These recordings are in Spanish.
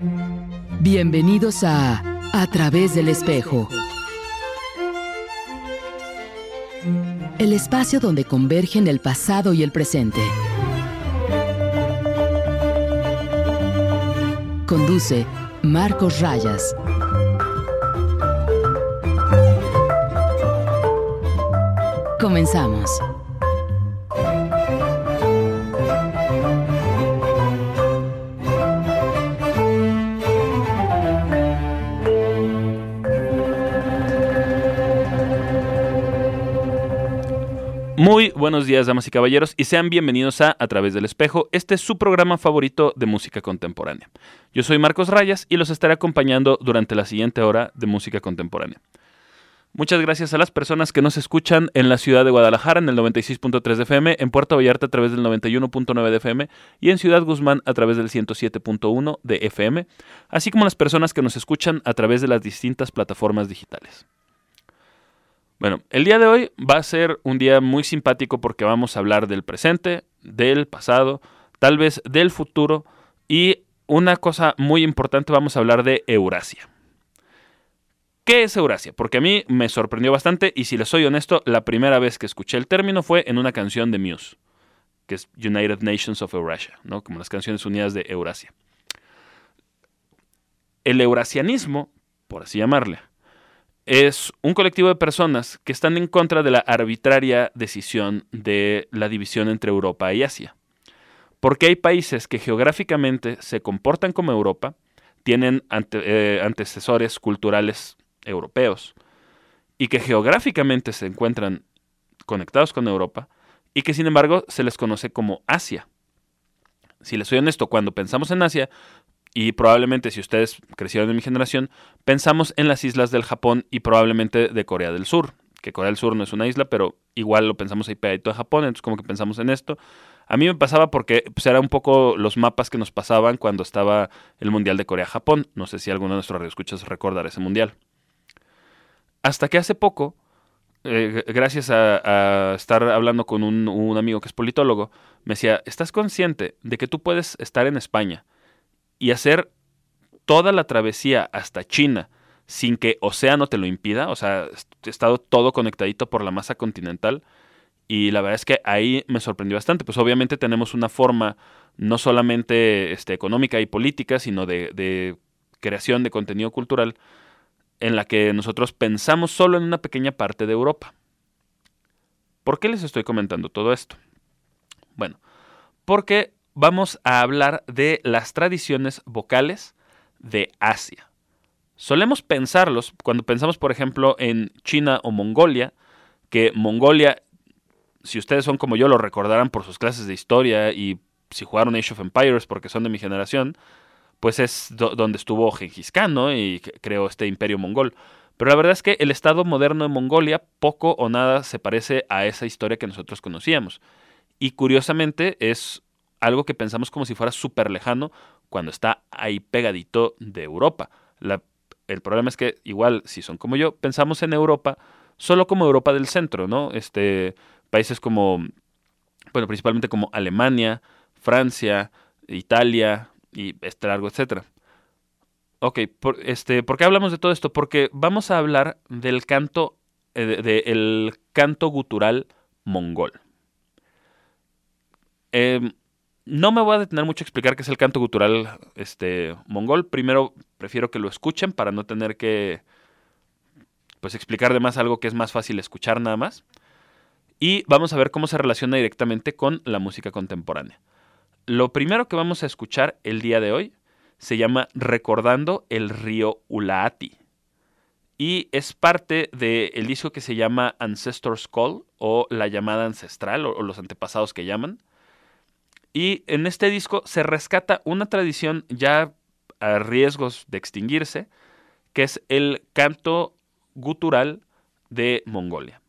Bienvenidos a A través del espejo. El espacio donde convergen el pasado y el presente. Conduce Marcos Rayas. Comenzamos. Buenos días, damas y caballeros, y sean bienvenidos a A través del espejo. Este es su programa favorito de música contemporánea. Yo soy Marcos Rayas y los estaré acompañando durante la siguiente hora de música contemporánea. Muchas gracias a las personas que nos escuchan en la ciudad de Guadalajara en el 96.3 de FM, en Puerto Vallarta a través del 91.9 de FM y en Ciudad Guzmán a través del 107.1 de FM, así como las personas que nos escuchan a través de las distintas plataformas digitales. Bueno, el día de hoy va a ser un día muy simpático porque vamos a hablar del presente, del pasado, tal vez del futuro y una cosa muy importante, vamos a hablar de Eurasia. ¿Qué es Eurasia? Porque a mí me sorprendió bastante y si les soy honesto, la primera vez que escuché el término fue en una canción de Muse, que es United Nations of Eurasia, ¿no? como las canciones unidas de Eurasia. El eurasianismo, por así llamarle, es un colectivo de personas que están en contra de la arbitraria decisión de la división entre Europa y Asia. Porque hay países que geográficamente se comportan como Europa, tienen eh, antecesores culturales europeos, y que geográficamente se encuentran conectados con Europa, y que sin embargo se les conoce como Asia. Si les soy honesto, cuando pensamos en Asia, y probablemente si ustedes crecieron en mi generación, pensamos en las islas del Japón y probablemente de Corea del Sur, que Corea del Sur no es una isla, pero igual lo pensamos ahí pegadito a Japón, entonces como que pensamos en esto. A mí me pasaba porque pues, era un poco los mapas que nos pasaban cuando estaba el Mundial de Corea-Japón. No sé si alguno de nuestros radioescuchas recordará ese Mundial. Hasta que hace poco, eh, gracias a, estar hablando con un, un amigo que es politólogo, me decía, ¿estás consciente de que tú puedes estar en España? Y hacer toda la travesía hasta China sin que océano te lo impida, o sea, he estado todo conectadito por la masa continental y la verdad es que ahí me sorprendió bastante, pues obviamente tenemos una forma no solamente este, económica y política, sino de, de creación de contenido cultural en la que nosotros pensamos solo en una pequeña parte de Europa. ¿Por qué les estoy comentando todo esto? Bueno, porque vamos a hablar de las tradiciones vocales de Asia. Solemos pensarlos cuando pensamos, por ejemplo, en China o Mongolia, que Mongolia, si ustedes son como yo, lo recordarán por sus clases de historia y si jugaron Age of Empires porque son de mi generación, pues es donde estuvo Genghis Khan, ¿no? Y creó este imperio mongol. Pero la verdad es que el estado moderno de Mongolia poco o nada se parece a esa historia que nosotros conocíamos. Y curiosamente es algo que pensamos como si fuera súper lejano cuando está ahí pegadito de Europa. el problema es que igual, si son como yo, pensamos en Europa solo como Europa del centro, ¿no? Este, países como, bueno, principalmente como Alemania, Francia, Italia y este largo, etcétera. Ok, por, este, ¿por qué hablamos de todo esto? Porque vamos a hablar del canto, eh, del canto gutural mongol. Eh, no me voy a detener mucho a explicar qué es el canto gutural este, mongol. Primero prefiero que lo escuchen para no tener que pues, explicar de más algo que es más fácil escuchar nada más. Y vamos a ver cómo se relaciona directamente con la música contemporánea. Lo primero que vamos a escuchar el día de hoy se llama Recordando el río Ulaati. Y es parte del disco que se llama Ancestor's Call o la llamada ancestral o los antepasados que llaman. Y en este disco se rescata una tradición ya a riesgos de extinguirse, que es el canto gutural de Mongolia.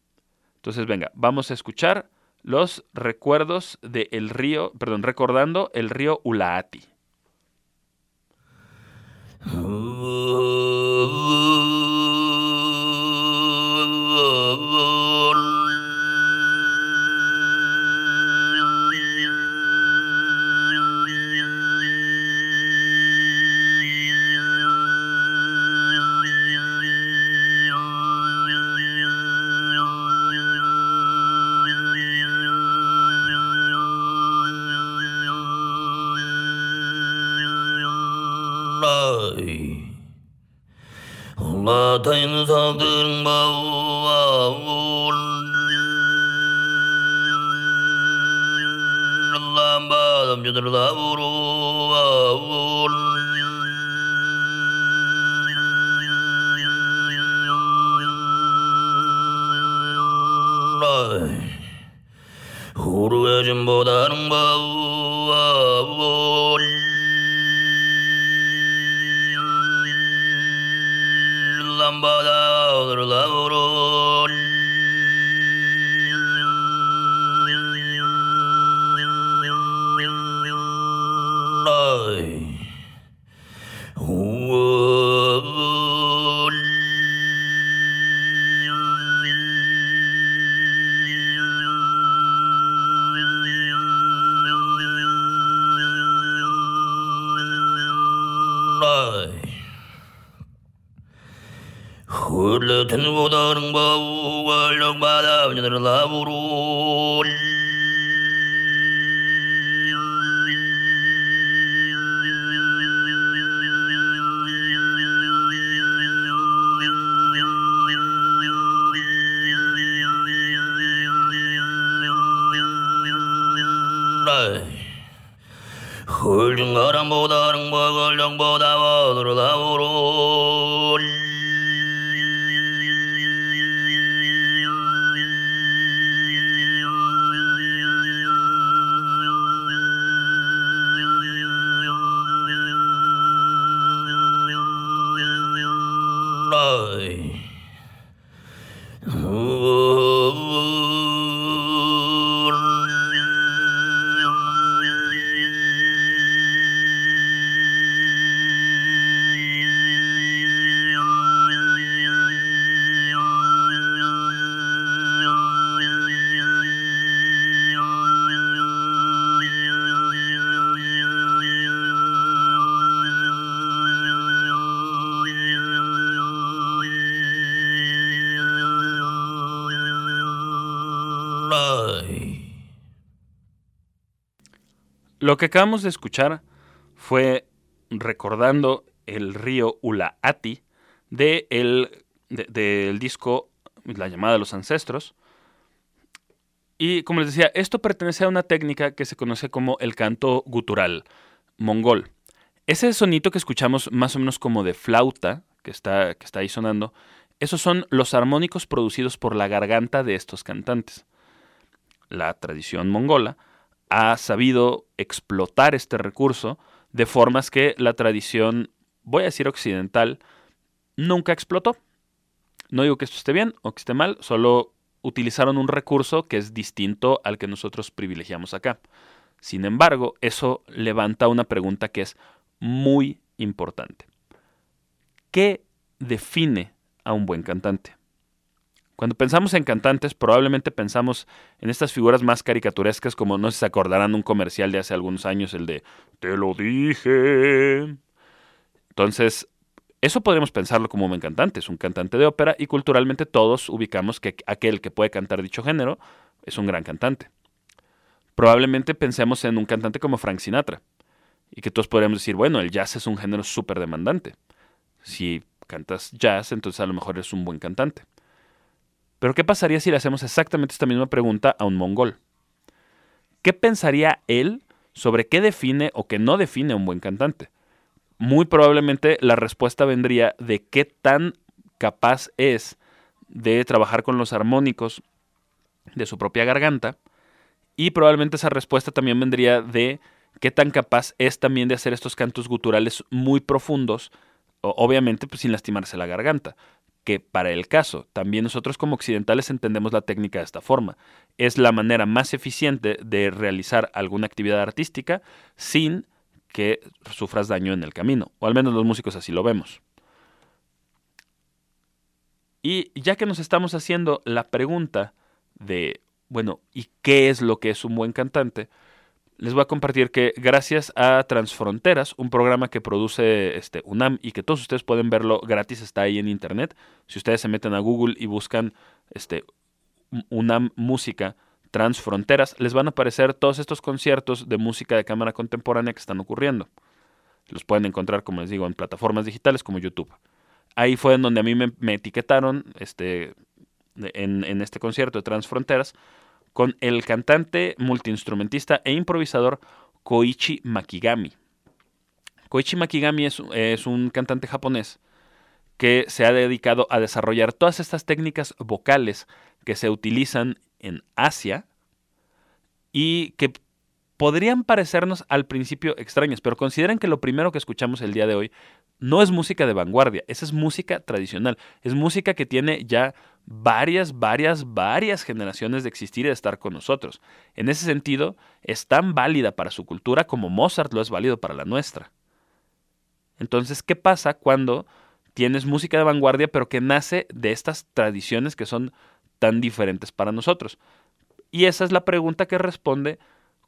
Entonces, venga, vamos a escuchar los recuerdos del río, perdón, recordando el río Ulaati. Lo que acabamos de escuchar fue recordando el río Ulaati de el, de- del disco La llamada de los ancestros. Y como les decía, esto pertenece a una técnica que se conoce como el canto gutural mongol. Ese sonito que escuchamos más o menos como de flauta, que está, que está ahí sonando, esos son los armónicos producidos por la garganta de estos cantantes. La tradición mongola ha sabido explotar este recurso de formas que la tradición, voy a decir occidental, nunca explotó. No digo que esto esté bien o que esté mal, solo utilizaron un recurso que es distinto al que nosotros privilegiamos acá. Sin embargo, eso levanta una pregunta que es muy importante. ¿Qué define a un buen cantante? Cuando pensamos en cantantes, probablemente pensamos en estas figuras más caricaturescas, como no se acordarán un comercial de hace algunos años, el de Te lo dije. Entonces, eso podríamos pensarlo como un cantante, es un cantante de ópera y culturalmente todos ubicamos que aquel que puede cantar dicho género es un gran cantante. Probablemente pensemos en un cantante como Frank Sinatra y que todos podríamos decir, bueno, el jazz es un género súper demandante. Si cantas jazz, entonces a lo mejor eres un buen cantante. Pero ¿qué pasaría si le hacemos exactamente esta misma pregunta a un mongol? ¿Qué pensaría él sobre qué define o qué no define un buen cantante? Muy probablemente la respuesta vendría de qué tan capaz es de trabajar con los armónicos de su propia garganta y probablemente esa respuesta también vendría de qué tan capaz es también de hacer estos cantos guturales muy profundos, obviamente pues, sin lastimarse la garganta que para el caso, también nosotros como occidentales entendemos la técnica de esta forma. Es la manera más eficiente de realizar alguna actividad artística sin que sufras daño en el camino, o al menos los músicos así lo vemos. Y ya que nos estamos haciendo la pregunta de, bueno, ¿y qué es lo que es un buen cantante? Les voy a compartir que gracias a Transfronteras, un programa que produce este, UNAM y que todos ustedes pueden verlo gratis, está ahí en internet. Si ustedes se meten a Google y buscan este, UNAM Música Transfronteras, les van a aparecer todos estos conciertos de música de cámara contemporánea que están ocurriendo. Los pueden encontrar, como les digo, en plataformas digitales como YouTube. Ahí fue en donde a mí me, etiquetaron este, en, en este concierto de Transfronteras con el cantante, multiinstrumentista e improvisador Koichi Makigami. Koichi Makigami es, un cantante japonés que se ha dedicado a desarrollar todas estas técnicas vocales que se utilizan en Asia y que podrían parecernos al principio extrañas, pero consideren que lo primero que escuchamos el día de hoy no es música de vanguardia, esa es música tradicional, es música que tiene ya varias, varias, varias generaciones de existir y de estar con nosotros. En ese sentido, es tan válida para su cultura como Mozart lo es válido para la nuestra. Entonces, ¿qué pasa cuando tienes música de vanguardia pero que nace de estas tradiciones que son tan diferentes para nosotros? Y esa es la pregunta que responde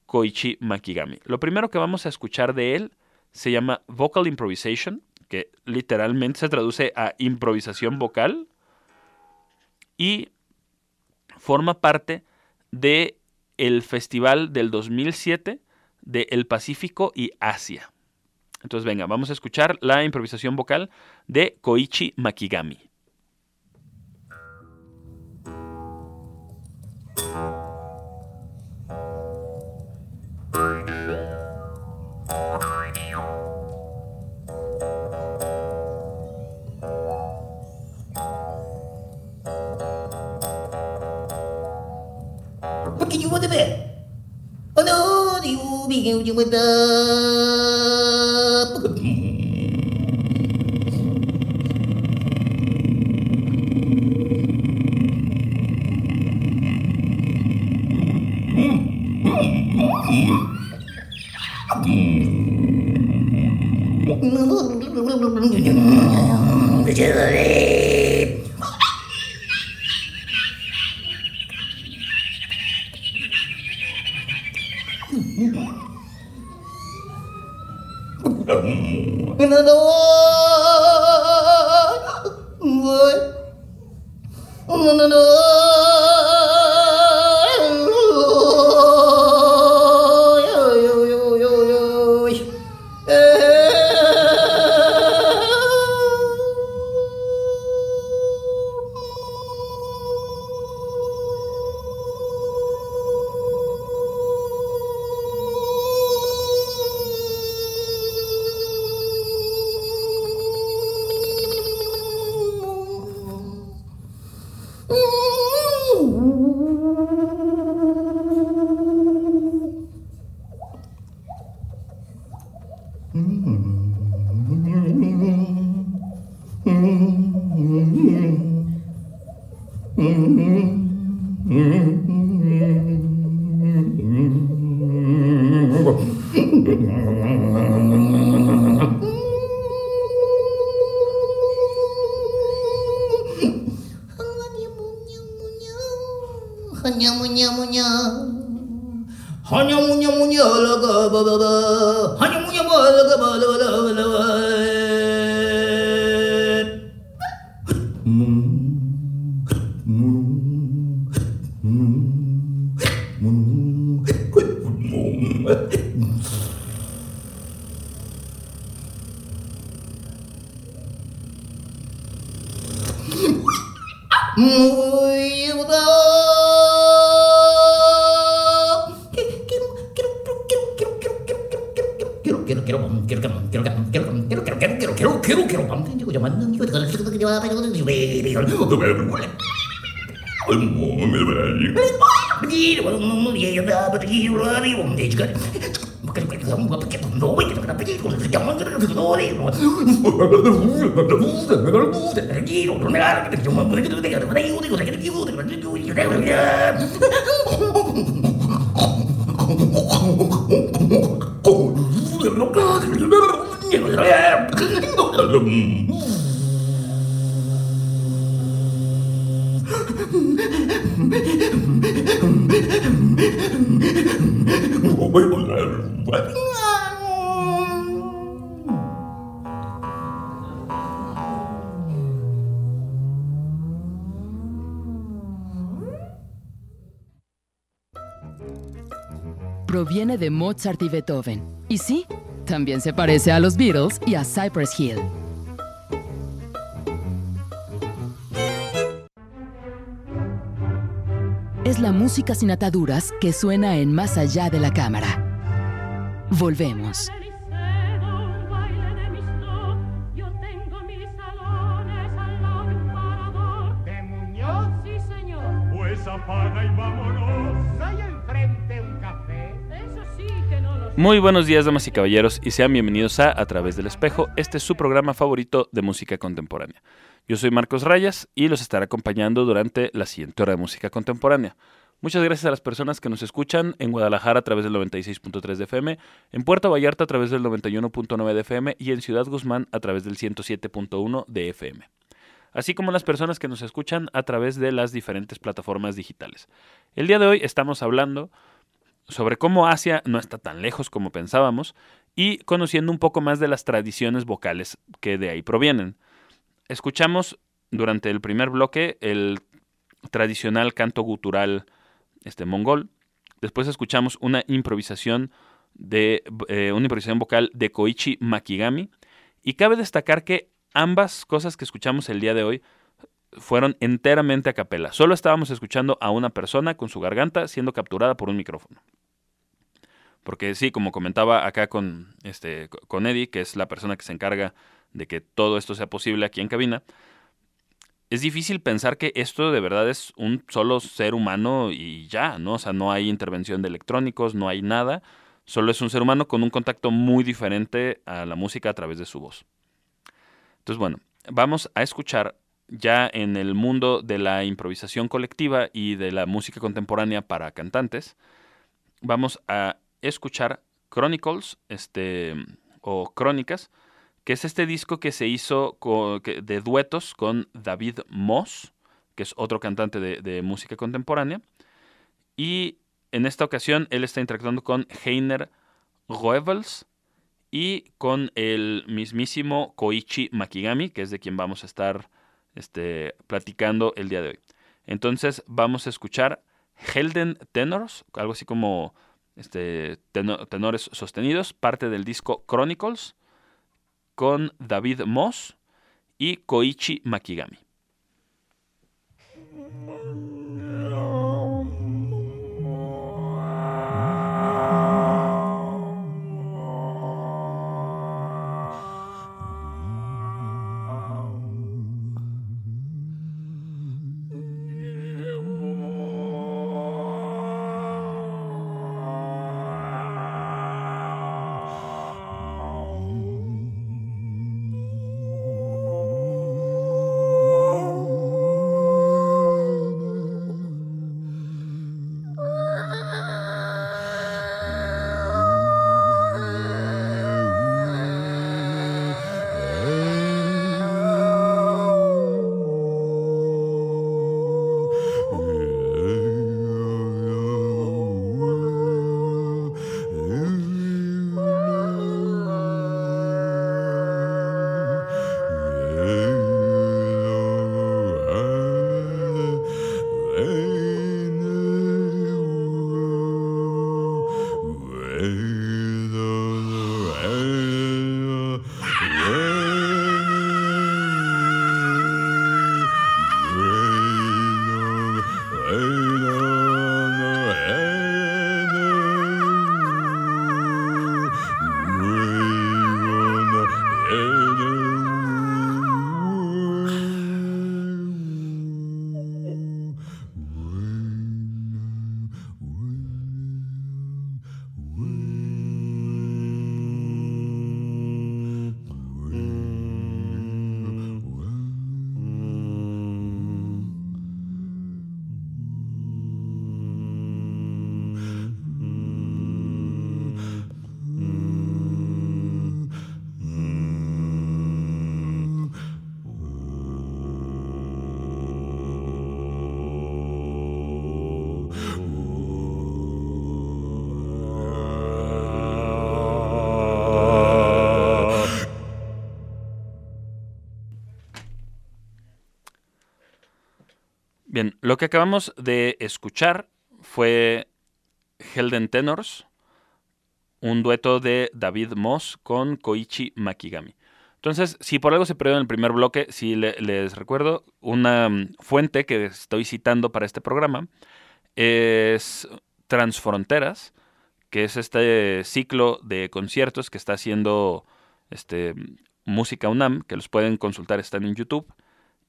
Koichi Makigami. Lo primero que vamos a escuchar de él se llama Vocal Improvisation, que literalmente se traduce a improvisación vocal y forma parte de el festival del 2007 de El Pacífico y Asia. Entonces, venga, vamos a escuchar la improvisación vocal de Koichi Makigami. Porque you want to be. Oh no, you begin you with the. Hanya munya munya Hanya munya munya laga ba ba ba Hanya munya ba laga ba la la la la Proviene de Mozart y Beethoven. Y sí, También se parece a los Beatles y a Cypress Hill. Es la música sin ataduras que suena en Más allá de la cámara. Volvemos. Muy buenos días, damas y caballeros, y sean bienvenidos a A través del espejo. Este es su programa favorito de música contemporánea. Yo soy Marcos Rayas y los estaré acompañando durante la siguiente hora de música contemporánea. Muchas gracias a las personas que nos escuchan en Guadalajara a través del 96.3 de FM, en Puerto Vallarta a través del 91.9 de FM y en Ciudad Guzmán a través del 107.1 de FM. Así como las personas que nos escuchan a través de las diferentes plataformas digitales. El día de hoy estamos hablando sobre cómo Asia no está tan lejos como pensábamos y conociendo un poco más de las tradiciones vocales que de ahí provienen. Escuchamos durante el primer bloque el tradicional canto gutural este, mongol. Después escuchamos una improvisación de eh, una improvisación vocal de Koichi Makigami. Y cabe destacar que ambas cosas que escuchamos el día de hoy fueron enteramente a capela. Solo estábamos escuchando a una persona con su garganta siendo capturada por un micrófono. Porque sí, como comentaba acá con, este, con Eddie, que es la persona que se encarga de que todo esto sea posible aquí en cabina, es difícil pensar que esto de verdad es un solo ser humano y ya, ¿no? O sea, no hay intervención de electrónicos, no hay nada, solo es un ser humano con un contacto muy diferente a la música a través de su voz. Entonces, bueno, vamos a escuchar ya en el mundo de la improvisación colectiva y de la música contemporánea para cantantes, vamos a escuchar Chronicles, este, o Crónicas, que es este disco que se hizo de duetos con David Moss, que es otro cantante de, de música contemporánea. Y en esta ocasión él está interactuando con Heiner Goebbels y con el mismísimo Koichi Makigami, que es de quien vamos a estar este, platicando el día de hoy. Entonces vamos a escuchar Helden Tenors, algo así como este, teno- tenores sostenidos, parte del disco Chronicles, con David Moss y Koichi Makigami. Lo que acabamos de escuchar fue Helden Tenors un dueto de David Moss con Koichi Makigami. Entonces, si por algo se perdió en el primer bloque, si le- les recuerdo, una mm, fuente que estoy citando para este programa es Transfronteras, que es este ciclo de conciertos que está haciendo este, Música UNAM, que los pueden consultar, están en YouTube,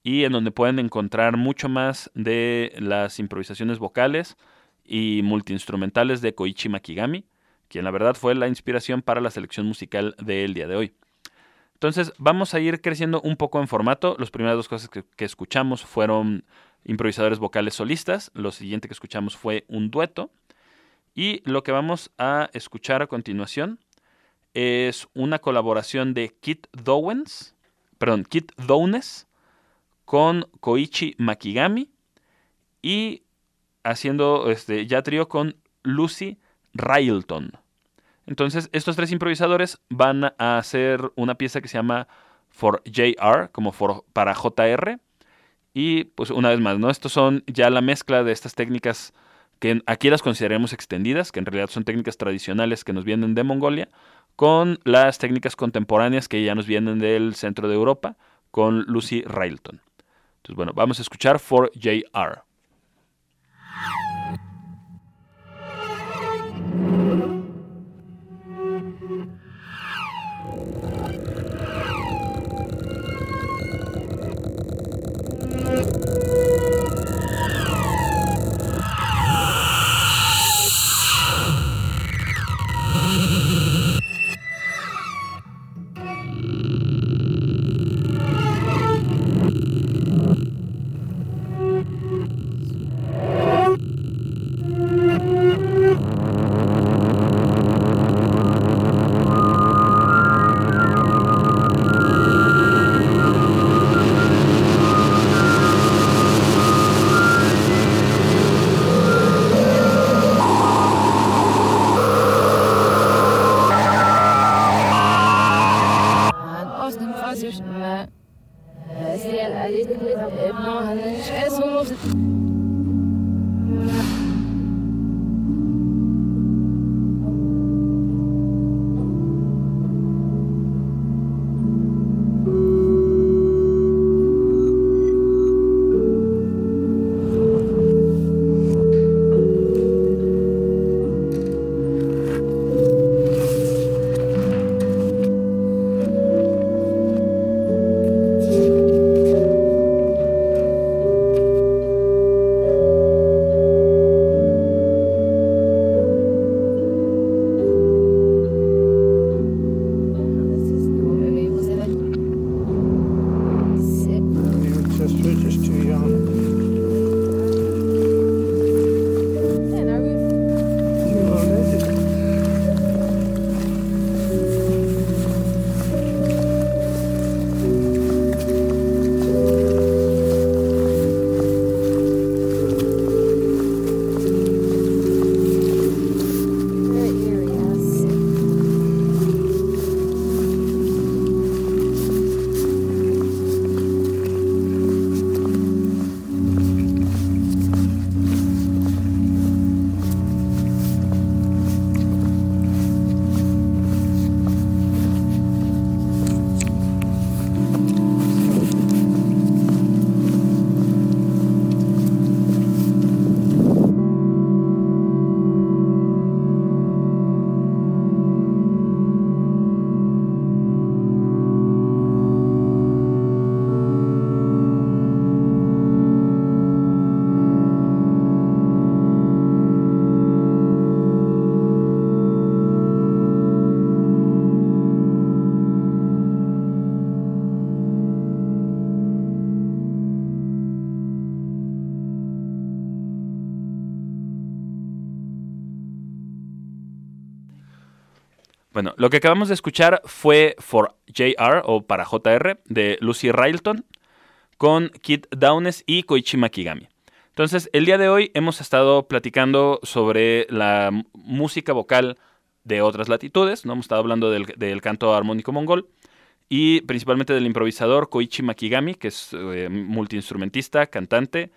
y en donde pueden encontrar mucho más de las improvisaciones vocales y multiinstrumentales de Koichi Makigami, quien la verdad fue la inspiración para la selección musical del día de hoy. Entonces vamos a ir creciendo un poco en formato. Las primeras dos cosas que, que escuchamos fueron improvisadores vocales solistas. Lo siguiente que escuchamos fue un dueto. Y lo que vamos a escuchar a continuación es una colaboración de Kit Dowens, perdón, Kit Downes con Koichi Makigami y haciendo este, ya trío con Lucy Railton. Entonces, estos tres improvisadores van a hacer una pieza que se llama For JR, como for- para JR. Y pues una vez más, ¿no? Estos son ya la mezcla de estas técnicas que aquí las consideremos extendidas, que en realidad son técnicas tradicionales que nos vienen de Mongolia, con las técnicas contemporáneas que ya nos vienen del centro de Europa, con Lucy Railton. Entonces, bueno, vamos a escuchar For JR. lo que acabamos de escuchar fue For JR o para JR de Lucy Railton con Kit Downes y Koichi Makigami. Entonces, el día de hoy hemos estado platicando sobre la música vocal de otras latitudes, ¿no? Hemos estado hablando del, del canto armónico mongol y principalmente del improvisador Koichi Makigami, que es eh, multiinstrumentista, cantante,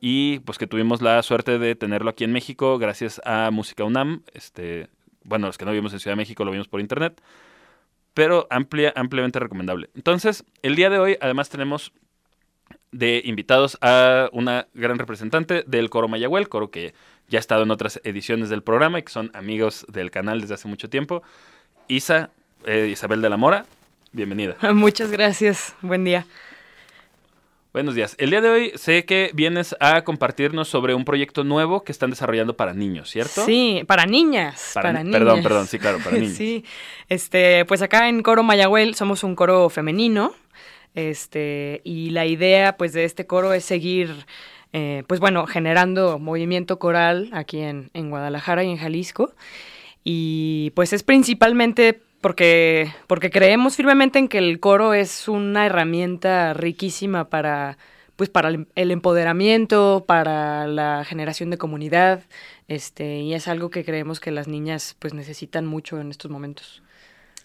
y pues que tuvimos la suerte de tenerlo aquí en México gracias a Música UNAM, este, bueno, los que no vivimos en Ciudad de México lo vimos por internet, pero amplia, ampliamente recomendable. Entonces, el día de hoy además tenemos de invitados a una gran representante del coro Mayagüel, coro que ya ha estado en otras ediciones del programa y que son amigos del canal desde hace mucho tiempo. Isa, eh, Isabel de la Mora, bienvenida. Muchas gracias. Buen día. Buenos días. El día de hoy sé que vienes a compartirnos sobre un proyecto nuevo que están desarrollando para niños, ¿cierto? Sí, para niñas. Para Para, ni- niñas. perdón, perdón, sí, claro, para niños. sí. Este, pues acá en Coro Mayagüel somos un coro femenino. Este, y la idea pues de este coro es seguir eh, pues bueno, generando movimiento coral aquí en, en Guadalajara y en Jalisco. Y pues es principalmente porque, porque creemos firmemente en que el coro es una herramienta riquísima para, pues para el, empoderamiento, para la generación de comunidad, este, y es algo que creemos que las niñas pues necesitan mucho en estos momentos.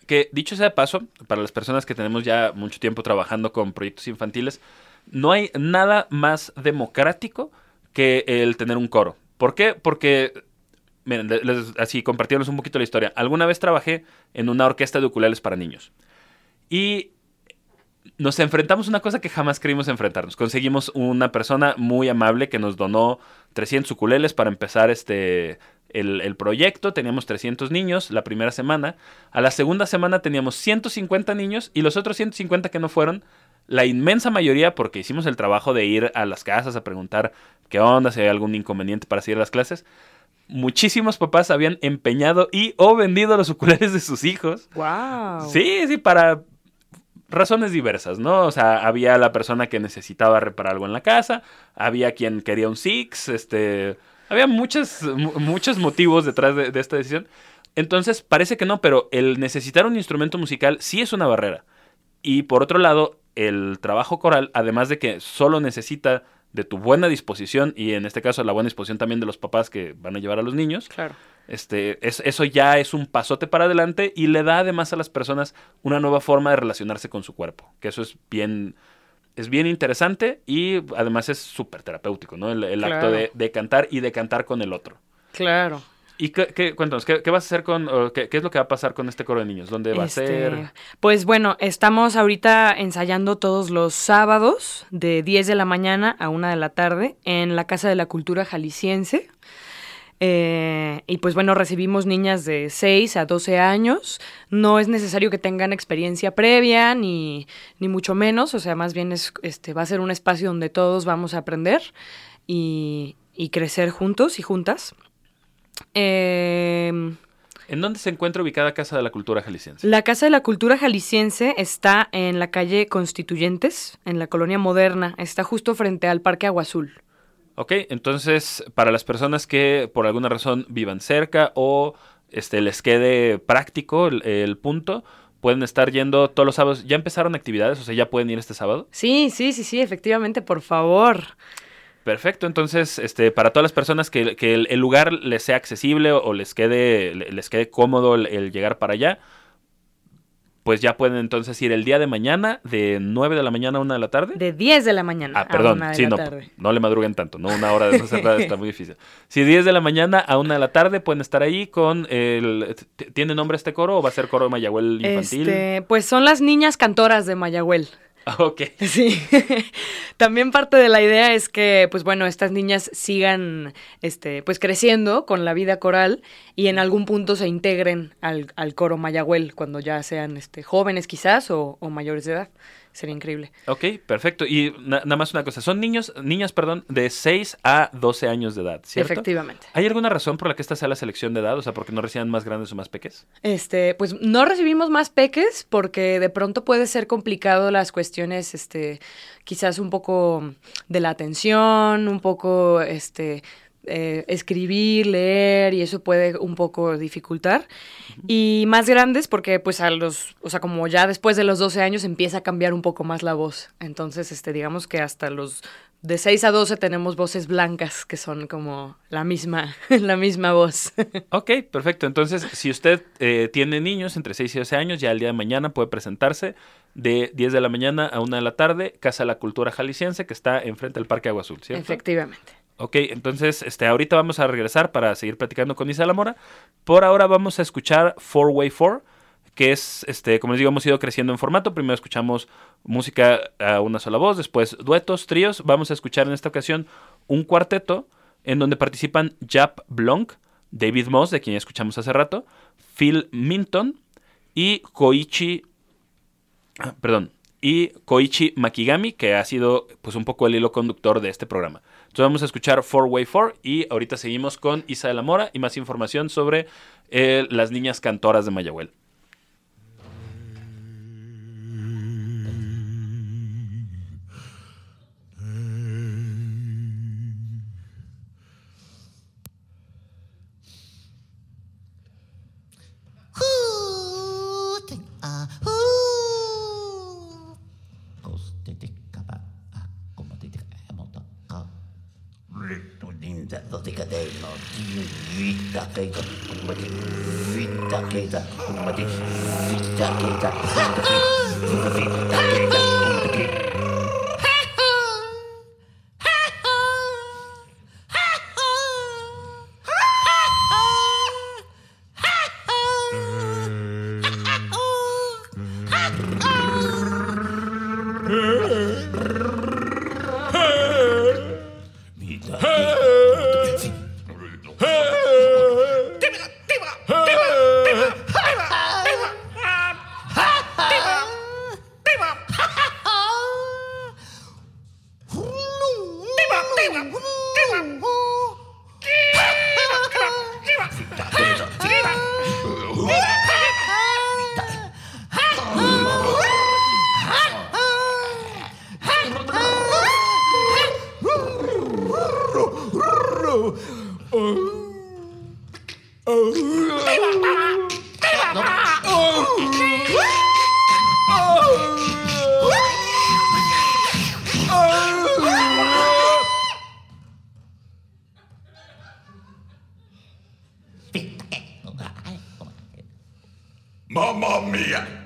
Que dicho sea de paso, para las personas que tenemos ya mucho tiempo trabajando con proyectos infantiles, no hay nada más democrático que el tener un coro. ¿Por qué? Porque, miren, le- les- así compartiéndoles un poquito la historia. Alguna vez trabajé en una orquesta de ukuleles para niños. Y nos enfrentamos a una cosa que jamás creímos enfrentarnos. Conseguimos una persona muy amable que nos donó 300 ukuleles para empezar este el, el proyecto. Teníamos 300 niños la primera semana. A la segunda semana teníamos 150 niños y los otros 150 que no fueron, la inmensa mayoría, porque hicimos el trabajo de ir a las casas a preguntar qué onda, si hay algún inconveniente para seguir las clases. Muchísimos papás habían empeñado y o vendido los ukuleles de sus hijos. ¡Wow! Sí, sí, para razones diversas, ¿no? O sea, había la persona que necesitaba reparar algo en la casa, había quien quería un Six, este... Había muchos, mu- muchos motivos detrás de, de esta decisión. Entonces, parece que no, pero el necesitar un instrumento musical sí es una barrera. Y por otro lado, el trabajo coral, además de que solo necesita de tu buena disposición, y en este caso la buena disposición también de los papás que van a llevar a los niños, Claro. este, es- eso ya es un pasote para adelante y le da además a las personas una nueva forma de relacionarse con su cuerpo, que eso es bien, es bien interesante y además es súper terapéutico, ¿no? El, el acto de cantar y de cantar con el otro. Claro. Y qué, qué- cuéntanos, ¿qué, qué vas a hacer con, o qué, qué es lo que va a pasar con este coro de niños? ¿Dónde va Este, a ser? Pues bueno, estamos ahorita ensayando todos los sábados de 10 de la mañana a 1 de la tarde en la Casa de la Cultura Jalisciense. Eh, y pues bueno, recibimos niñas de 6 a 12 años. No es necesario que tengan experiencia previa, ni, ni mucho menos. O sea, más bien es, este, va a ser un espacio donde todos vamos a aprender y, y crecer juntos y juntas. Eh, ¿En dónde se encuentra ubicada Casa de la Cultura Jalisciense? la Casa de la Cultura Jalisciense está en la calle Constituyentes, en la colonia moderna. Está justo frente al Parque Agua Azul. Ok, entonces para las personas que por alguna razón vivan cerca o este, les quede práctico el, el punto, pueden estar yendo todos los sábados. ¿Ya empezaron actividades? O sea, ¿ya pueden ir este sábado? Sí, sí, sí, sí, efectivamente, por favor. Perfecto, entonces este, para todas las personas que, que el, el lugar les sea accesible o, o les quede, le- les quede cómodo el, el llegar para allá, pues ya pueden entonces ir el día de mañana de 9 de la mañana a 1 de la tarde. De 10 de la mañana Ah, perdón, a 1 de sí, la no, tarde. no le madruguen tanto, ¿no? Una hora de cerrada está muy difícil. Si 10 de la mañana a 1 de la tarde pueden estar ahí con el... ¿Tiene nombre este coro o va a ser coro de Mayagüel infantil? Este, pues son las niñas cantoras de Mayagüel. Ok. Sí. También parte de la idea es que, pues bueno, estas niñas sigan, este, pues creciendo con la vida coral y en algún punto se integren al, al coro Mayagüel cuando ya sean, este, jóvenes quizás o, o mayores de edad. Sería increíble. Ok, perfecto. Y na- nada más una cosa, son niños, niñas, perdón, de 6 a 12 años de edad, ¿cierto? Efectivamente. ¿Hay alguna razón por la que esta sea la selección de edad? O sea, porque no reciban más grandes o más pequeños. Este, pues no recibimos más peques porque de pronto puede ser complicado las cuestiones, este, quizás un poco de la atención, un poco, este, eh, escribir, leer y eso puede un poco dificultar. Y más grandes porque pues a los, o sea, como ya después de los 12 años empieza a cambiar un poco más la voz. Entonces, este, digamos que hasta los de 6 a 12 tenemos voces blancas que son como la misma, la misma voz. Ok, perfecto. Entonces, si usted eh, tiene niños entre 6 y 12 años, ya el día de mañana puede presentarse de 10 de la mañana a 1 de la tarde, Casa de la Cultura Jalisciense, que está enfrente del Parque Agua Azul, ¿cierto? Efectivamente. Ok, entonces este, ahorita vamos a regresar para seguir platicando con Isa Mora. Por ahora vamos a escuchar Four Way Four, que es, este, como les digo, hemos ido creciendo en formato. Primero escuchamos música a una sola voz, después duetos, tríos. Vamos a escuchar en esta ocasión un cuarteto en donde participan Jap Blonk, David Moss, de quien ya escuchamos hace rato, Phil Minton y Koichi, ah, perdón, y Koichi Makigami, que ha sido pues un poco el hilo conductor de este programa. Entonces vamos a escuchar Four Way Four y ahorita seguimos con Isa de la Mora y más información sobre eh, las niñas cantoras de Mayagüel. vita keita mati vita mati vita keita vita keita me.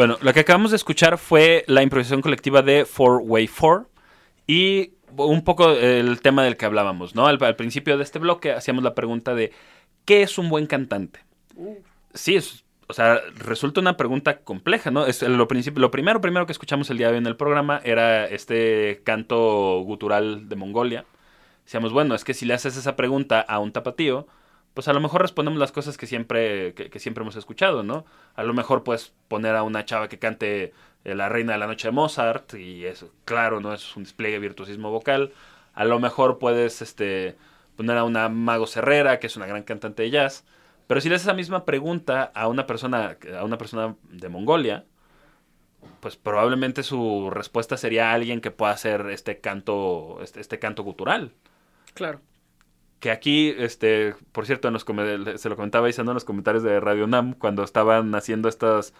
Bueno, lo que acabamos de escuchar fue la improvisación colectiva de Four Way Four y un poco el tema del que hablábamos, ¿no? Al, al principio de este bloque hacíamos la pregunta de ¿qué es un buen cantante? Sí, es, o sea, resulta una pregunta compleja, ¿no? Es lo, lo primero, primero que escuchamos el día de hoy en el programa era este canto gutural de Mongolia. Decíamos, bueno, es que si le haces esa pregunta a un tapatío, pues a lo mejor respondemos las cosas que siempre, que, que siempre hemos escuchado, ¿no? A lo mejor puedes poner a una chava que cante eh, La Reina de la Noche de Mozart, y eso, claro, ¿no? Es un despliegue de virtuosismo vocal. A lo mejor puedes este, poner a una Mago Herrera, que es una gran cantante de jazz. Pero si le haces esa misma pregunta a una persona, a una persona de Mongolia, pues probablemente su respuesta sería alguien que pueda hacer este canto, este, este canto gutural. Claro. Que aquí, este, por cierto, en los se lo comentaba Isa, ¿no? en los comentarios de Radio Nam, cuando estaban haciendo estas,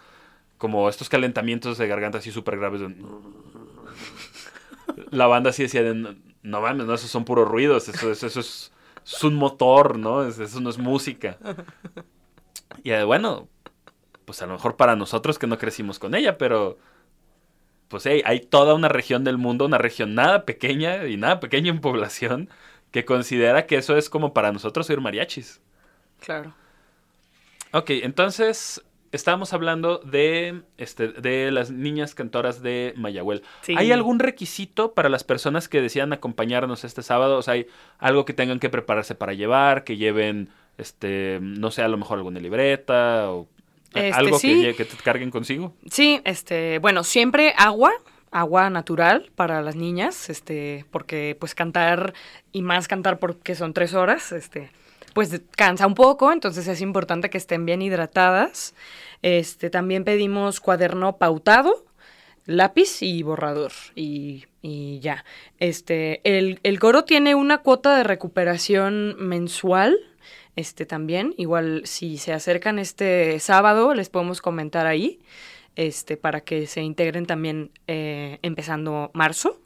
como estos calentamientos de garganta así súper graves. La banda así decía, de, no, no mames, no, esos son puros ruidos, eso, eso, es, un motor, ¿no? Es- Eso no es música. Y eh, bueno, pues a lo mejor para nosotros que no crecimos con ella, pero pues hay toda una región del mundo, una región nada pequeña y nada pequeña en población, que considera que eso es como para nosotros oír mariachis. Claro. Ok, entonces estábamos hablando de, este, de las niñas cantoras de Mayagüel. Sí. ¿Hay algún requisito para las personas que decidan acompañarnos este sábado? O sea, ¿hay algo que tengan que prepararse para llevar, que lleven, este, no sé, a lo mejor alguna libreta o Este, algo que, sí. que te carguen consigo? Sí, este, bueno, siempre agua, agua natural para las niñas, este, porque pues cantar y más cantar porque son tres horas, este, pues cansa un poco, entonces es importante que estén bien hidratadas. Este, también pedimos cuaderno pautado, lápiz y borrador y, y ya. Este, el, el coro tiene una cuota de recuperación mensual. Este también, igual si se acercan este sábado, les podemos comentar ahí, este, para que se integren también eh, empezando marzo.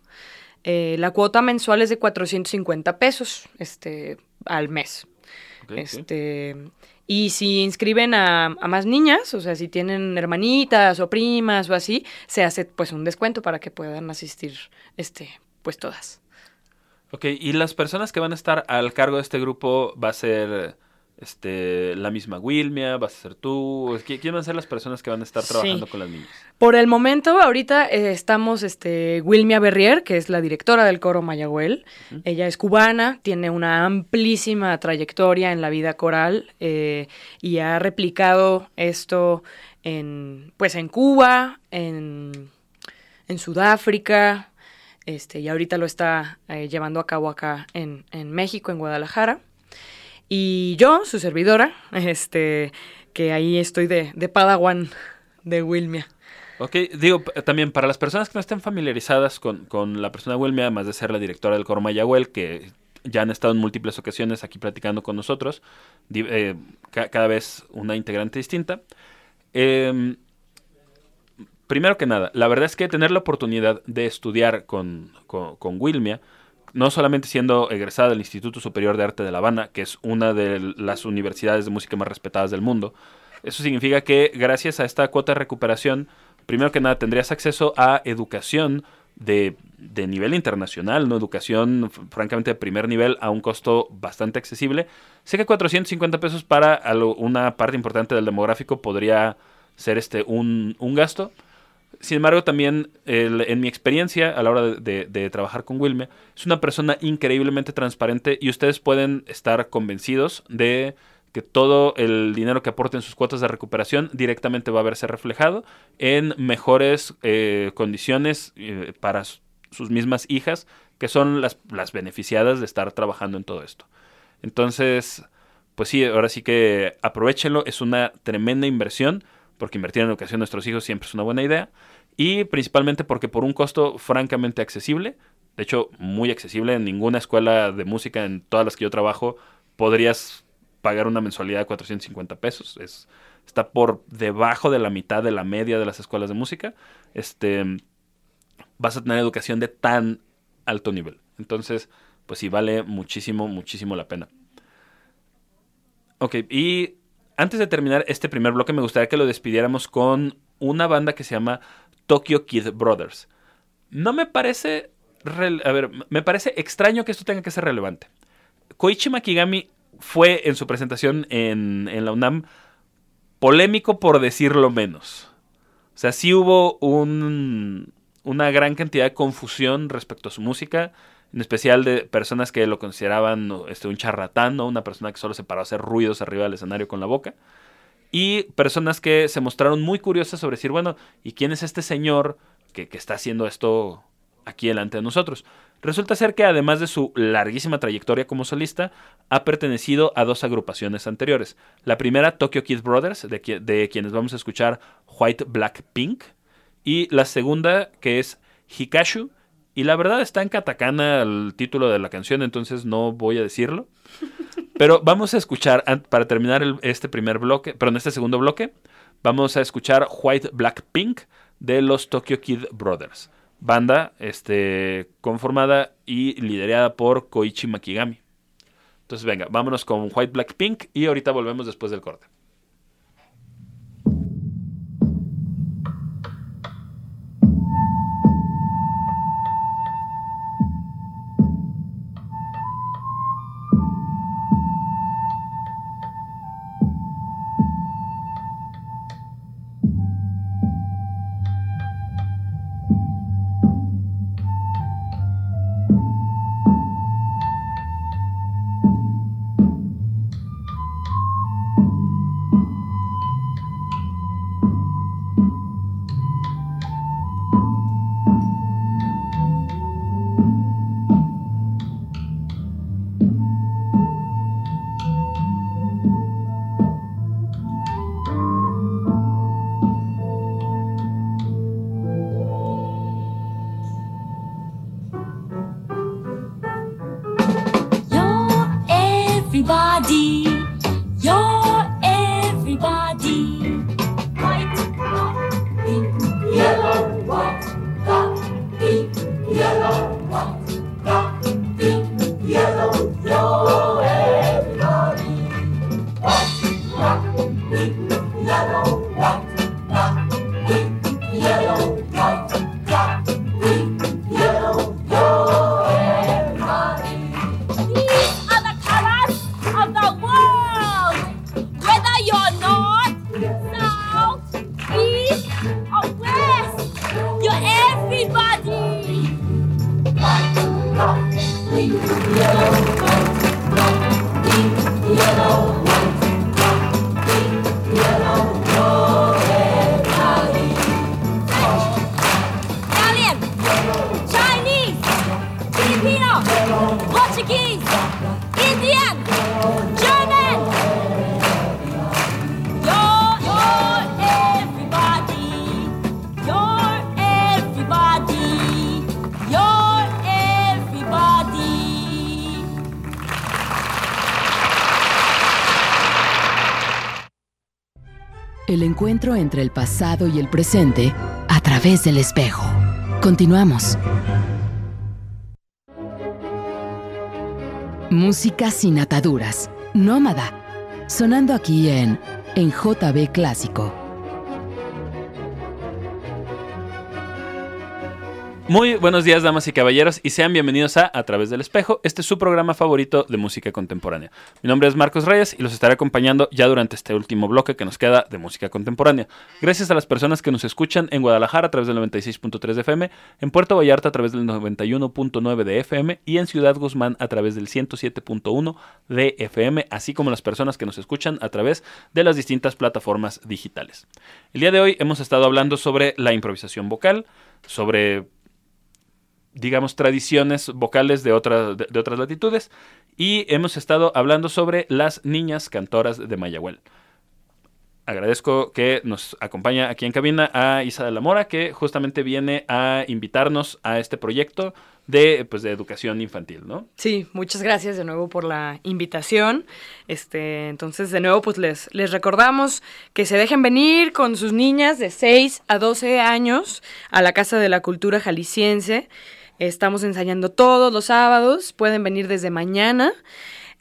Eh, la cuota mensual es de 450 pesos este, al mes. Este, y si inscriben a, a más niñas, o sea, si tienen hermanitas o primas o así, se hace pues un descuento para que puedan asistir, este, pues todas. Ok, y las personas que van a estar al cargo de este grupo va a ser este, la misma Wilmia, vas a ser tú. ¿Qui- ¿Quién van a ser las personas que van a estar Sí. trabajando con las niñas? Por el momento, ahorita eh, estamos, este, Wilmia Berrier, que es la directora del coro Mayagüel. Ella es cubana, tiene una amplísima trayectoria en la vida coral eh, y ha replicado esto en, pues, en Cuba, en, en Sudáfrica, este, y ahorita lo está eh, llevando a cabo acá en, en México, en Guadalajara. Y yo, su servidora, este, que ahí estoy de, de Padawan de Wilmia. Ok, digo, también para las personas que no estén familiarizadas con, con la persona Wilmia, además de ser la directora del coro Mayagüel, que ya han estado en múltiples ocasiones aquí platicando con nosotros, eh, ca- cada vez una integrante distinta. Em, primero que nada, la verdad es que tener la oportunidad de estudiar con, con, con Wilmia, no solamente siendo egresada del Instituto Superior de Arte de La Habana, que es una de las universidades de música más respetadas del mundo, eso significa que gracias a esta cuota de recuperación, primero que nada tendrías acceso a educación de, de nivel internacional, ¿no? Educación francamente de primer nivel a un costo bastante accesible. Sé que 450 pesos para una parte importante del demográfico podría ser este un, un gasto. Sin embargo, también en mi experiencia a la hora de, trabajar con Wilme, es una persona increíblemente transparente y ustedes pueden estar convencidos de que todo el dinero que aporten sus cuotas de recuperación directamente va a verse reflejado en mejores eh, condiciones eh, para sus mismas hijas, que son las, las beneficiadas de estar trabajando en todo esto. Entonces, pues sí, ahora sí que aprovechenlo, es una tremenda inversión, porque invertir en educación de nuestros hijos siempre es una buena idea, y principalmente porque por un costo francamente accesible, de hecho muy accesible, en ninguna escuela de música, en todas las que yo trabajo, podrías pagar una mensualidad de 450 pesos, es, está por debajo de la mitad de la media de las escuelas de música, este, vas a tener educación de tan alto nivel. Entonces, pues sí, vale muchísimo, muchísimo la pena. Ok, y antes de terminar este primer bloque, me gustaría que lo despidiéramos con una banda que se llama Tokyo Kid Brothers. No me parece. A ver, me parece extraño que esto tenga que ser relevante. Koichi Makigami fue en su presentación en, en la UNAM polémico por decirlo menos. O sea, sí hubo un- una gran cantidad de confusión respecto a su música, en especial de personas que lo consideraban este, un charlatán, una persona que solo se paró a hacer ruidos arriba del escenario con la boca. Y personas que se mostraron muy curiosas sobre decir, bueno, ¿y quién es este señor que, que está haciendo esto aquí delante de nosotros? Resulta ser que además de su larguísima trayectoria como solista, ha pertenecido a dos agrupaciones anteriores. La primera, Tokyo Kid Brothers, de, de quienes vamos a escuchar White Black Pink. Y la segunda, que es Hikashu. Y la verdad está en katakana el título de la canción, entonces no voy a decirlo. Pero vamos a escuchar, para terminar el- este primer bloque, perdón, este segundo bloque, vamos a escuchar White Black Pink de los Tokyo Kid Brothers. Banda este, conformada y liderada por Koichi Makigami. Entonces venga, vámonos con White Black Pink y ahorita volvemos después del corte.「y el presente a través del espejo. Continuamos. Música sin ataduras. Nómada. Sonando aquí en en JB Clásico. Muy buenos días, damas y caballeros, y sean bienvenidos a A través del espejo. Este es su programa favorito de música contemporánea. Mi nombre es Marcos Reyes y los estaré acompañando ya durante este último bloque que nos queda de música contemporánea. Gracias a las personas que nos escuchan en Guadalajara a través del 96.3 de FM, en Puerto Vallarta a través del 91.9 de FM y en Ciudad Guzmán a través del 107.1 de FM, así como las personas que nos escuchan a través de las distintas plataformas digitales. El día de hoy hemos estado hablando sobre la improvisación vocal, sobre digamos, tradiciones vocales de, otra- de, otras latitudes. Y hemos estado hablando sobre las niñas cantoras de Mayagüel. Agradezco que nos acompaña aquí en cabina a Isa de la Mora, que justamente viene a invitarnos a este proyecto de, pues, de educación infantil, ¿no? Sí, muchas gracias de nuevo por la invitación. Este, entonces, de nuevo, pues les, les recordamos que se dejen venir con sus niñas de 6 a 12 años a la Casa de la Cultura Jalisciense. Estamos ensayando todos los sábados, pueden venir desde mañana.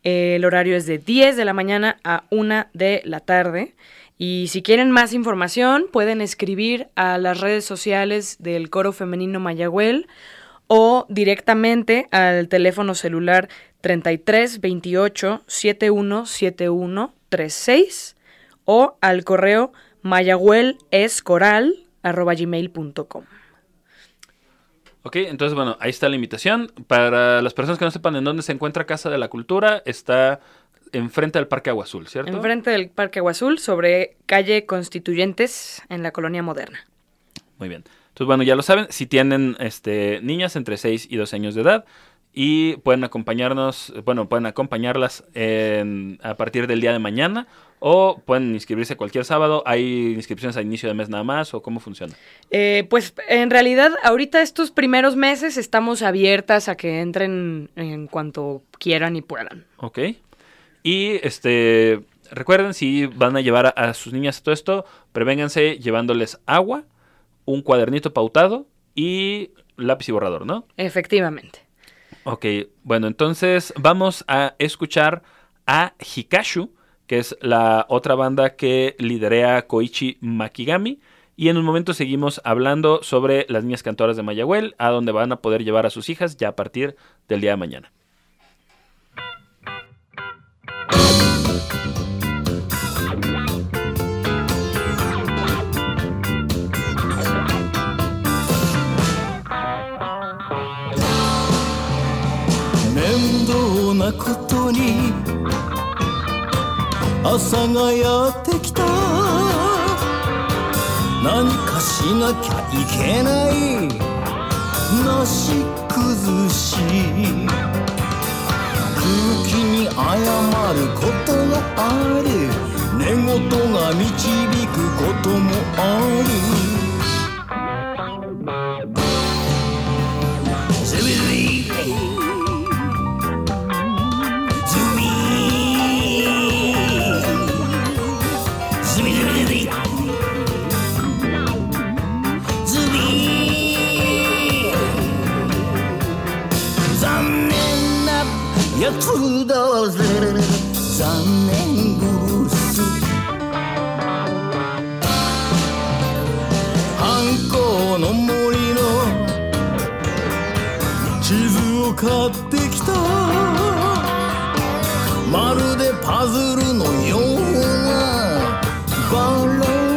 Eh, el horario es de 10 de la mañana a 1 de la tarde. Y si quieren más información, pueden escribir a las redes sociales del Coro Femenino Mayagüel o directamente al teléfono celular 33 28 71 71 36 o al correo mayagüelescoral arroba gmail.com. Ok, entonces bueno, ahí está la invitación. Para las personas que no sepan en dónde se encuentra Casa de la Cultura, está enfrente del Parque Agua Azul, ¿cierto? Enfrente del Parque Agua Azul, sobre calle Constituyentes en la colonia moderna. Muy bien. Entonces, bueno, ya lo saben, si tienen este, niñas entre 6 y 12 años de edad y pueden acompañarnos, bueno, pueden acompañarlas en- a partir del día de mañana o pueden inscribirse cualquier sábado. ¿Hay inscripciones a inicio de mes nada más o cómo funciona? Eh, pues en realidad ahorita estos primeros meses estamos abiertas a que entren en cuanto quieran y puedan. Ok. Y este, recuerden, si van a llevar a, a sus niñas todo esto, prevénganse llevándoles agua, un cuadernito pautado y lápiz y borrador, ¿no? Efectivamente. Ok, bueno, entonces vamos a escuchar a Hikashu, que es la otra banda que liderea Koichi Makigami. Y en un momento seguimos hablando sobre las niñas cantoras de Mayagüel, a donde van a poder llevar a sus hijas ya a partir del día de mañana. なことに朝がやってきた。何かしなきゃいけない。なし崩し。空気に謝ることがある。寝言が導くこともある。つだぜ残念ブース。反抗の森の地図を買ってきた。まるでパズルのような。バラ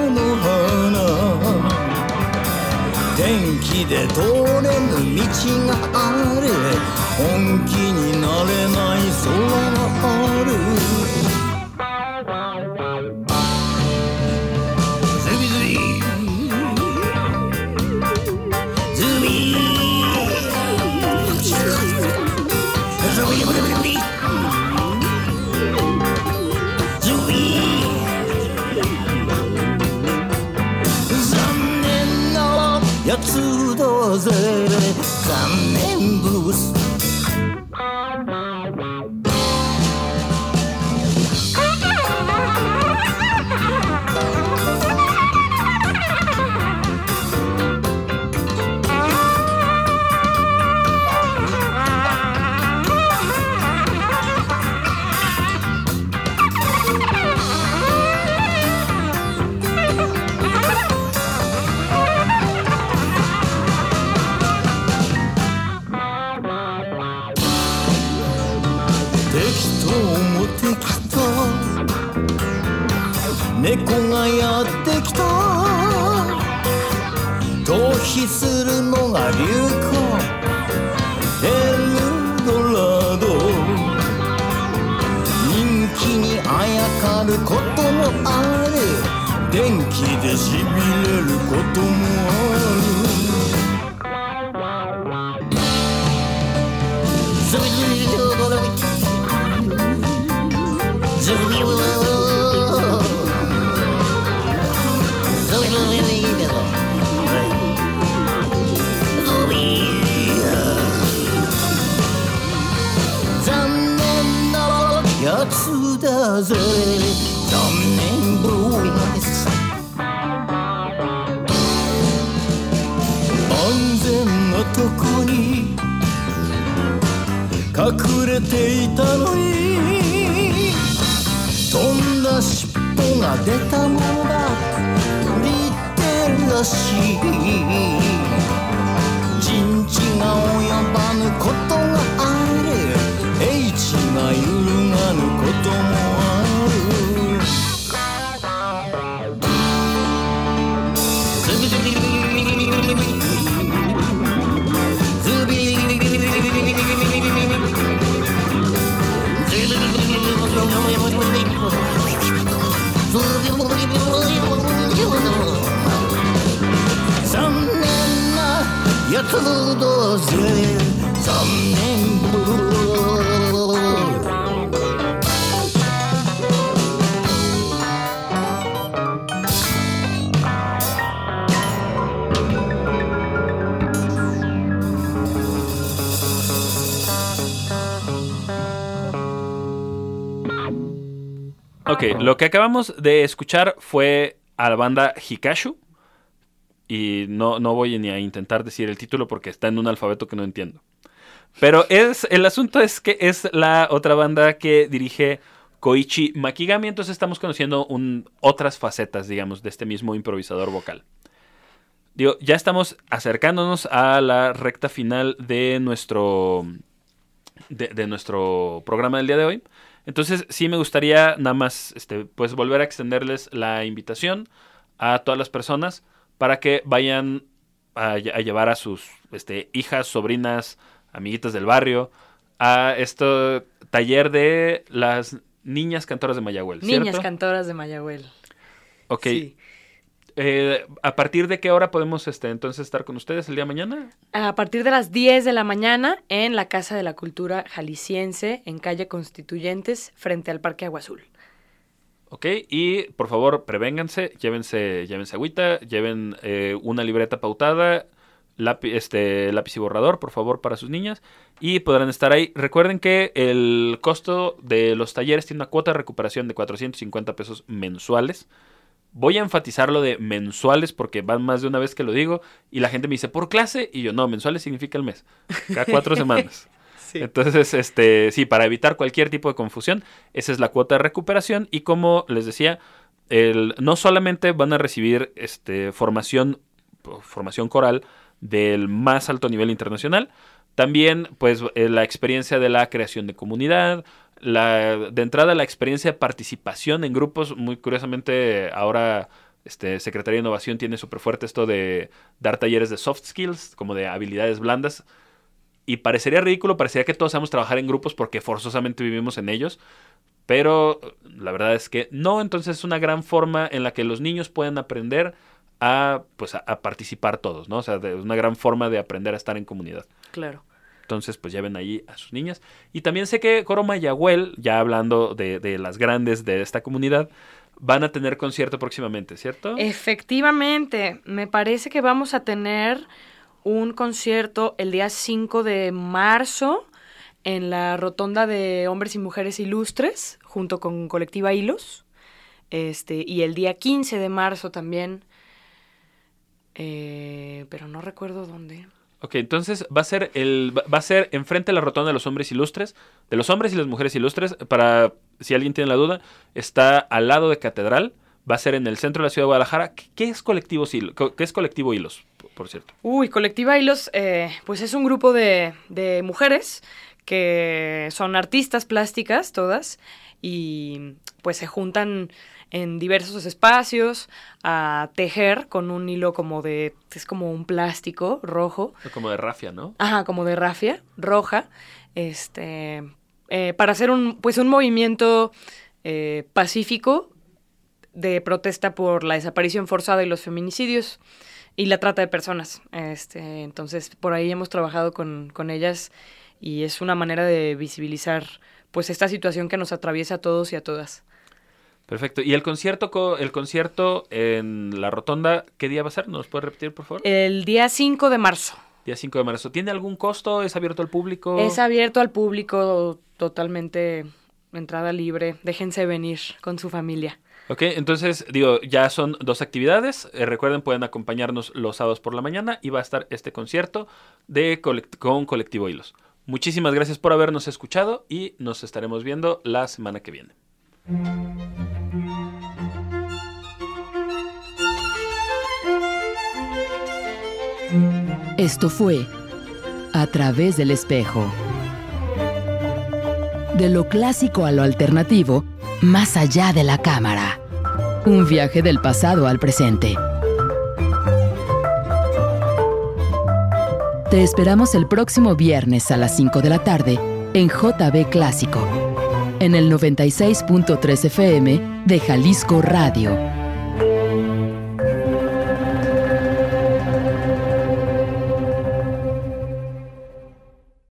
の花。天気で通れぬ道がある本気になれない空。つどうぜ。も適当猫がやってきた。逃避するのが流行。エルドラド。人気にあやかることもある電気でしびれることもあるれていたのに飛んだ尻尾が出たものだリテラシー人知が及ばぬことがある H が揺るがぬこと。to lo que acabamos de escuchar fue a la banda Hikashu. Y no, no voy ni a intentar decir el título porque está en un alfabeto que no entiendo. Pero es, el asunto es que es la otra banda que dirige Koichi Makigami. Entonces estamos conociendo un- otras facetas, digamos, de este mismo improvisador vocal. Digo, ya estamos acercándonos a la recta final de nuestro, de, de nuestro programa del día de hoy. Entonces sí me gustaría nada más este, pues volver a extenderles la invitación a todas las personas para que vayan a, lle- a llevar a sus este, hijas, sobrinas, amiguitas del barrio a este taller de las niñas cantoras de Mayagüel. ¿cierto? Niñas cantoras de Mayagüel. Ok. Sí. Eh, ¿A partir de qué hora podemos este, entonces estar con ustedes el día de mañana? A partir de las 10 de la mañana en la Casa de la Cultura Jalisciense, en calle Constituyentes, frente al Parque Agua Azul. Ok, y por favor, prevénganse, llévense, llévense agüita, lleven eh, una libreta pautada, lápiz, este, lápiz y borrador, por favor, para sus niñas, y podrán estar ahí. Recuerden que el costo de los talleres tiene una cuota de recuperación de 450 pesos mensuales. Voy a enfatizar lo de mensuales porque van más de una vez que lo digo y la gente me dice, ¿por clase? Y yo, no, mensuales significa el mes, cada cuatro semanas. Entonces, este, sí, para evitar cualquier tipo de confusión, esa es la cuota de recuperación y como les decía, el, no solamente van a recibir este, formación, formación coral del más alto nivel internacional, también pues eh, la experiencia de la creación de comunidad, la, de entrada la experiencia de participación en grupos, muy curiosamente ahora este, Secretaría de Innovación tiene súper fuerte esto de dar talleres de soft skills, como de habilidades blandas. Y parecería ridículo, parecería que todos sabemos trabajar en grupos porque forzosamente vivimos en ellos. Pero la verdad es que no, entonces es una gran forma en la que los niños pueden aprender a, pues, a, a participar todos, ¿no? O sea, es una gran forma de aprender a estar en comunidad. Claro. Entonces, pues ya ven ahí a sus niñas. Y también sé que Coro Mayagüel, ya hablando de, de las grandes de esta comunidad, van a tener concierto próximamente, ¿cierto? Efectivamente, me parece que vamos a tener un concierto el día 5 de marzo en la rotonda de hombres y mujeres ilustres, junto con Colectiva Hilos. Este, y el día 15 de marzo también, eh, pero no recuerdo dónde. Ok, entonces va a ser el va a ser enfrente de la rotonda de los hombres ilustres, de los hombres y las mujeres ilustres, para si alguien tiene la duda, está al lado de Catedral, va a ser en el centro de la ciudad de Guadalajara. ¿Qué, es colectivo? ¿Qué es colectivo Hilos, por cierto? Uy, Colectiva Hilos, eh, pues es un grupo de, de mujeres que son artistas plásticas todas y pues se juntan en diversos espacios a tejer con un hilo como de, es como un plástico rojo. Como de rafia, ¿no? Ajá, como de rafia roja, este, eh, para hacer un, pues un movimiento eh, pacífico de protesta por la desaparición forzada y los feminicidios y la trata de personas. Este, entonces, por ahí hemos trabajado con, con ellas y es una manera de visibilizar pues esta situación que nos atraviesa a todos y a todas. Perfecto. ¿Y el concierto, co- el concierto en la rotonda, qué día va a ser? ¿Nos puede repetir, por favor? El día 5 de marzo. Día 5 de marzo. ¿Tiene algún costo? ¿Es abierto al público? Es abierto al público totalmente entrada libre. Déjense venir con su familia. Ok, entonces, digo, ya son dos actividades. Eh, recuerden, pueden acompañarnos los sábados por la mañana y va a estar este concierto de con Colectivo Hilos. Muchísimas gracias por habernos escuchado y nos estaremos viendo la semana que viene. Esto fue A través del espejo. De lo clásico a lo alternativo, más allá de la cámara. Un viaje del pasado al presente. Te esperamos el próximo viernes a las 5 de la tarde en JB Clásico, en el 96.3 FM de Jalisco Radio.